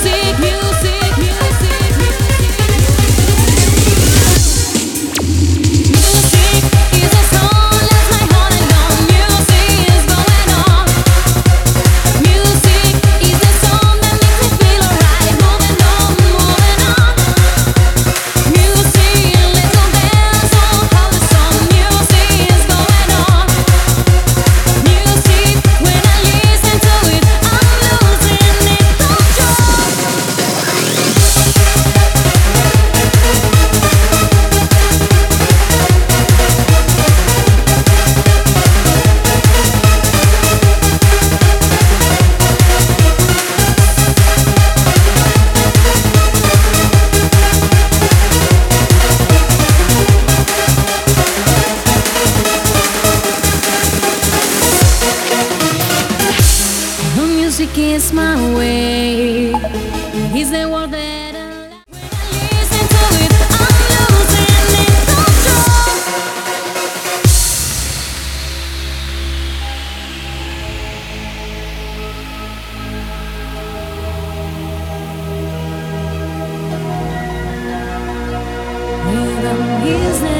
Music, music, is my way. He's the world that I? When I listen to it, I'm losing it